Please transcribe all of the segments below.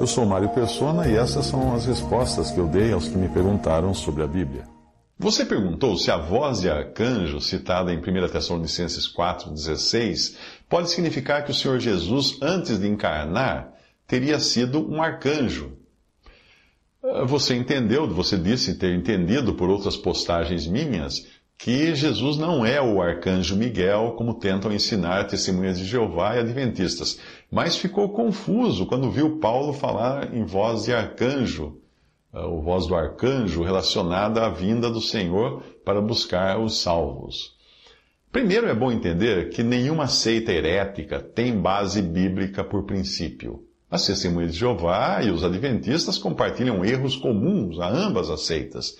Eu sou Mário Persona e essas são as respostas que eu dei aos que me perguntaram sobre a Bíblia. Você perguntou se a voz de arcanjo, citada em 1 Tessalonicenses 4,16, pode significar que o Senhor Jesus, antes de encarnar, teria sido um arcanjo. Você entendeu, você disse ter entendido por outras postagens minhas, que Jesus não é o arcanjo Miguel, como tentam ensinar testemunhas de Jeová e adventistas, mas ficou confuso quando viu Paulo falar em voz de arcanjo, o voz do arcanjo relacionada à vinda do Senhor para buscar os salvos. Primeiro é bom entender que nenhuma seita herética tem base bíblica por princípio. As testemunhas de Jeová e os adventistas compartilham erros comuns a ambas as seitas.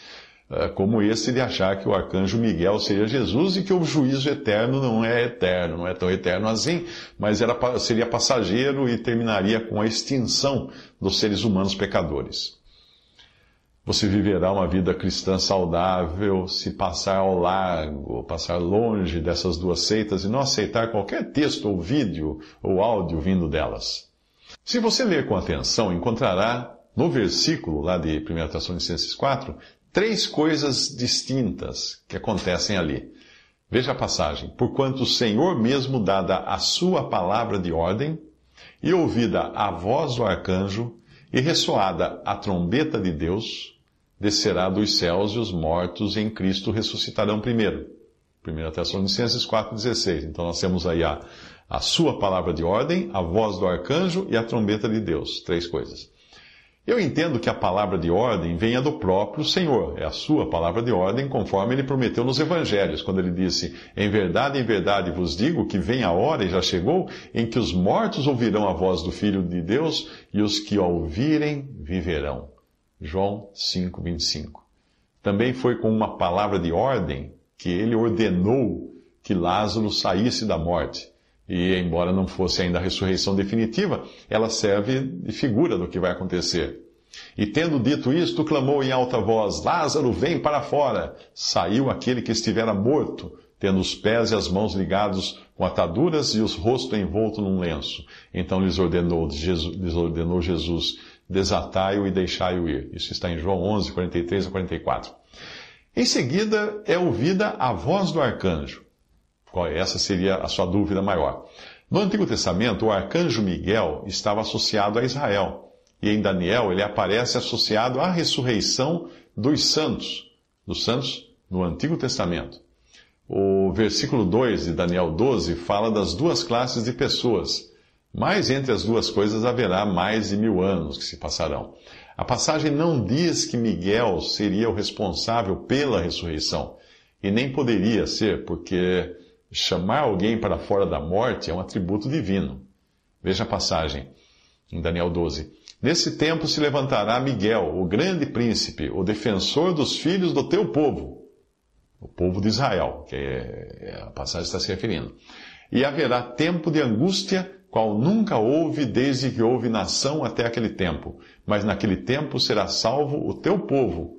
É, como esse de achar que o arcanjo Miguel seria Jesus e que o juízo eterno não é eterno, não é tão eterno assim, mas era, seria passageiro e terminaria com a extinção dos seres humanos pecadores. Você viverá uma vida cristã saudável se passar ao largo, passar longe dessas duas seitas e não aceitar qualquer texto ou vídeo ou áudio vindo delas. Se você ler com atenção, encontrará no versículo lá de 1 Tessalonicenses 4 três coisas distintas que acontecem ali. Veja a passagem. Porquanto o Senhor mesmo, dada a sua palavra de ordem, e ouvida a voz do arcanjo, e ressoada a trombeta de Deus, descerá dos céus e os mortos em Cristo ressuscitarão primeiro. 1 Tessalonicenses 4,16. Então nós temos aí a, a sua palavra de ordem, a voz do arcanjo e a trombeta de Deus. Três coisas. Eu entendo que a palavra de ordem venha do próprio Senhor, é a sua palavra de ordem, conforme ele prometeu nos evangelhos, quando ele disse: Em verdade, em verdade vos digo que vem a hora, e já chegou, em que os mortos ouvirão a voz do Filho de Deus, e os que a ouvirem viverão. João 5, 25. Também foi com uma palavra de ordem que ele ordenou que Lázaro saísse da morte. E, embora não fosse ainda a ressurreição definitiva, ela serve de figura do que vai acontecer. E tendo dito isto, clamou em alta voz: Lázaro, vem para fora! Saiu aquele que estivera morto, tendo os pés e as mãos ligados com ataduras e os rosto envolto num lenço. Então lhes ordenou Jesus, lhes ordenou Jesus desatai-o e deixai-o ir. Isso está em João 11, 43 a 44. Em seguida é ouvida a voz do arcanjo. Essa seria a sua dúvida maior. No Antigo Testamento, o arcanjo Miguel estava associado a Israel. E em Daniel, ele aparece associado à ressurreição dos santos. Dos santos no Antigo Testamento. O versículo 2 de Daniel 12 fala das duas classes de pessoas. Mas entre as duas coisas haverá mais de mil anos que se passarão. A passagem não diz que Miguel seria o responsável pela ressurreição. E nem poderia ser, porque Chamar alguém para fora da morte é um atributo divino. Veja a passagem em Daniel 12. Nesse tempo se levantará Miguel, o grande príncipe, o defensor dos filhos do teu povo, o povo de Israel, que é, é, a passagem está se referindo. E haverá tempo de angústia, qual nunca houve desde que houve nação até aquele tempo. Mas naquele tempo será salvo o teu povo,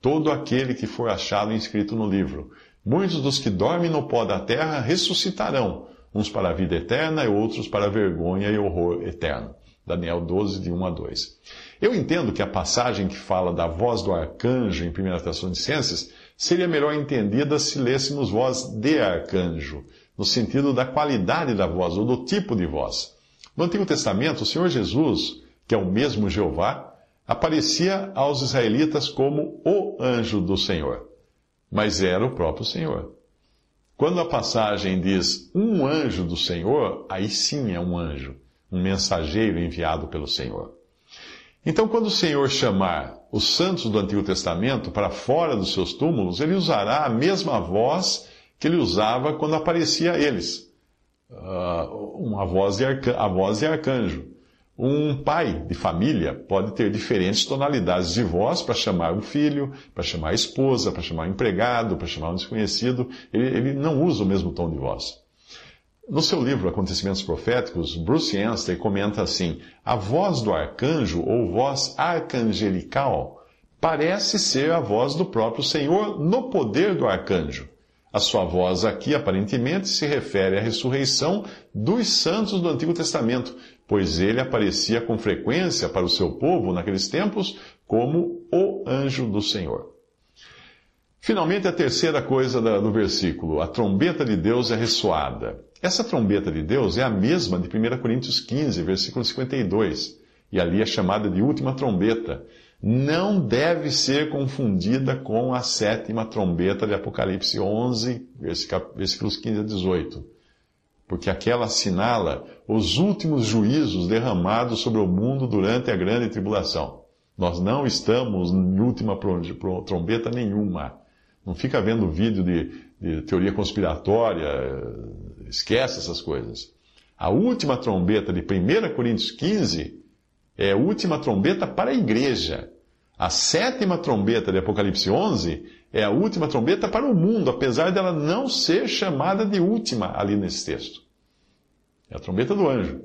todo aquele que for achado inscrito no livro. Muitos dos que dormem no pó da terra ressuscitarão, uns para a vida eterna e outros para a vergonha e horror eterno. Daniel 12, de 1 a 2. Eu entendo que a passagem que fala da voz do arcanjo em 1 Tessalonicenses seria melhor entendida se lêssemos voz de arcanjo, no sentido da qualidade da voz ou do tipo de voz. No Antigo Testamento, o Senhor Jesus, que é o mesmo Jeová, aparecia aos israelitas como o anjo do Senhor mas era o próprio Senhor. Quando a passagem diz um anjo do Senhor, aí sim é um anjo, um mensageiro enviado pelo Senhor. Então, quando o Senhor chamar os santos do Antigo Testamento para fora dos seus túmulos, ele usará a mesma voz que ele usava quando aparecia a eles. Uh, uma voz de, arca, a voz de arcanjo. Um pai de família pode ter diferentes tonalidades de voz para chamar um filho, para chamar a esposa, para chamar um empregado, para chamar um desconhecido. Ele, ele não usa o mesmo tom de voz. No seu livro Acontecimentos Proféticos, Bruce Anstey comenta assim: a voz do arcanjo ou voz arcangelical parece ser a voz do próprio Senhor no poder do arcanjo. A sua voz aqui aparentemente se refere à ressurreição dos santos do Antigo Testamento, pois ele aparecia com frequência para o seu povo naqueles tempos como o anjo do Senhor. Finalmente, a terceira coisa do versículo: a trombeta de Deus é ressoada. Essa trombeta de Deus é a mesma de 1 Coríntios 15, versículo 52, e ali é chamada de última trombeta. Não deve ser confundida com a sétima trombeta de Apocalipse 11, versículos 15 a 18 porque aquela assinala os últimos juízos derramados sobre o mundo durante a grande tribulação. Nós não estamos em última trombeta nenhuma. Não fica vendo vídeo de, de teoria conspiratória, esquece essas coisas. A última trombeta de 1 Coríntios 15 é a última trombeta para a igreja. A sétima trombeta de Apocalipse 11 é a última trombeta para o mundo, apesar dela não ser chamada de última ali nesse texto. É a trombeta do anjo.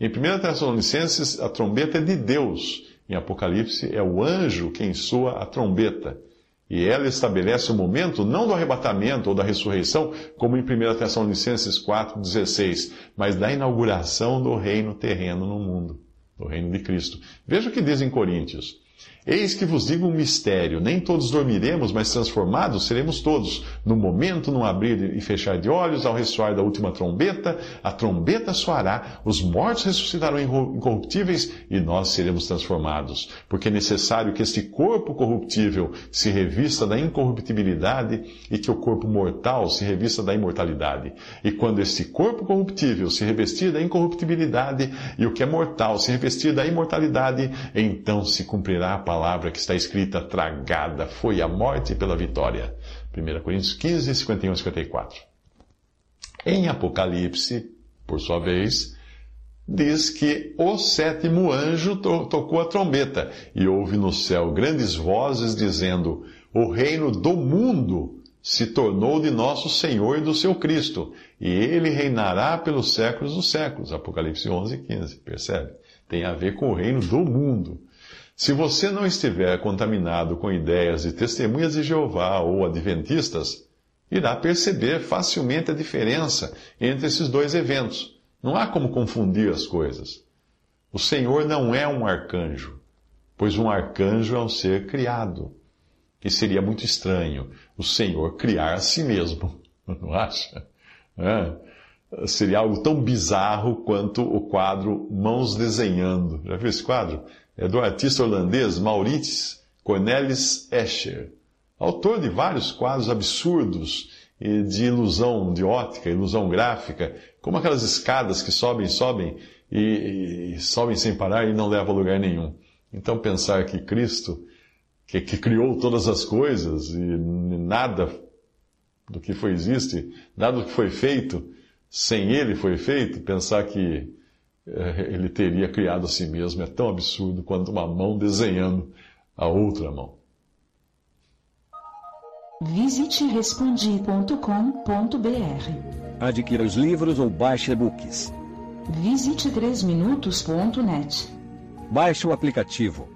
Em 1 Tessalonicenses, a trombeta é de Deus. Em Apocalipse, é o anjo quem soa a trombeta. E ela estabelece o momento não do arrebatamento ou da ressurreição, como em 1 Tessalonicenses 4,16, mas da inauguração do reino terreno no mundo, do reino de Cristo. Veja o que diz em Coríntios. Eis que vos digo um mistério: nem todos dormiremos, mas transformados seremos todos. No momento, num abrir e fechar de olhos, ao ressoar da última trombeta, a trombeta soará, os mortos ressuscitarão incorruptíveis e nós seremos transformados. Porque é necessário que este corpo corruptível se revista da incorruptibilidade e que o corpo mortal se revista da imortalidade. E quando este corpo corruptível se revestir da incorruptibilidade e o que é mortal se revestir da imortalidade, então se cumprirá a palavra que está escrita, tragada foi a morte pela vitória. 1 Coríntios 15, 51 e 54. Em Apocalipse, por sua vez, diz que o sétimo anjo to tocou a trombeta e houve no céu grandes vozes dizendo: O reino do mundo se tornou de nosso Senhor e do seu Cristo, e ele reinará pelos séculos dos séculos. Apocalipse 11, 15, percebe? Tem a ver com o reino do mundo. Se você não estiver contaminado com ideias de testemunhas de Jeová ou adventistas, irá perceber facilmente a diferença entre esses dois eventos. Não há como confundir as coisas. O Senhor não é um arcanjo, pois um arcanjo é um ser criado. E seria muito estranho o Senhor criar a si mesmo, não acha? É. Seria algo tão bizarro quanto o quadro Mãos Desenhando. Já viu esse quadro? É do artista holandês Maurits Cornelis Escher, autor de vários quadros absurdos de ilusão de ótica, ilusão gráfica, como aquelas escadas que sobem, sobem e, e sobem sem parar e não levam a lugar nenhum. Então pensar que Cristo, que, que criou todas as coisas e nada do que foi existe, nada do que foi feito, sem Ele foi feito, pensar que ele teria criado a si mesmo é tão absurdo quanto uma mão desenhando a outra mão. Visite respondi.com.br. Adquira os livros ou baixe e-books. Visite 3minutos.net. Baixe o aplicativo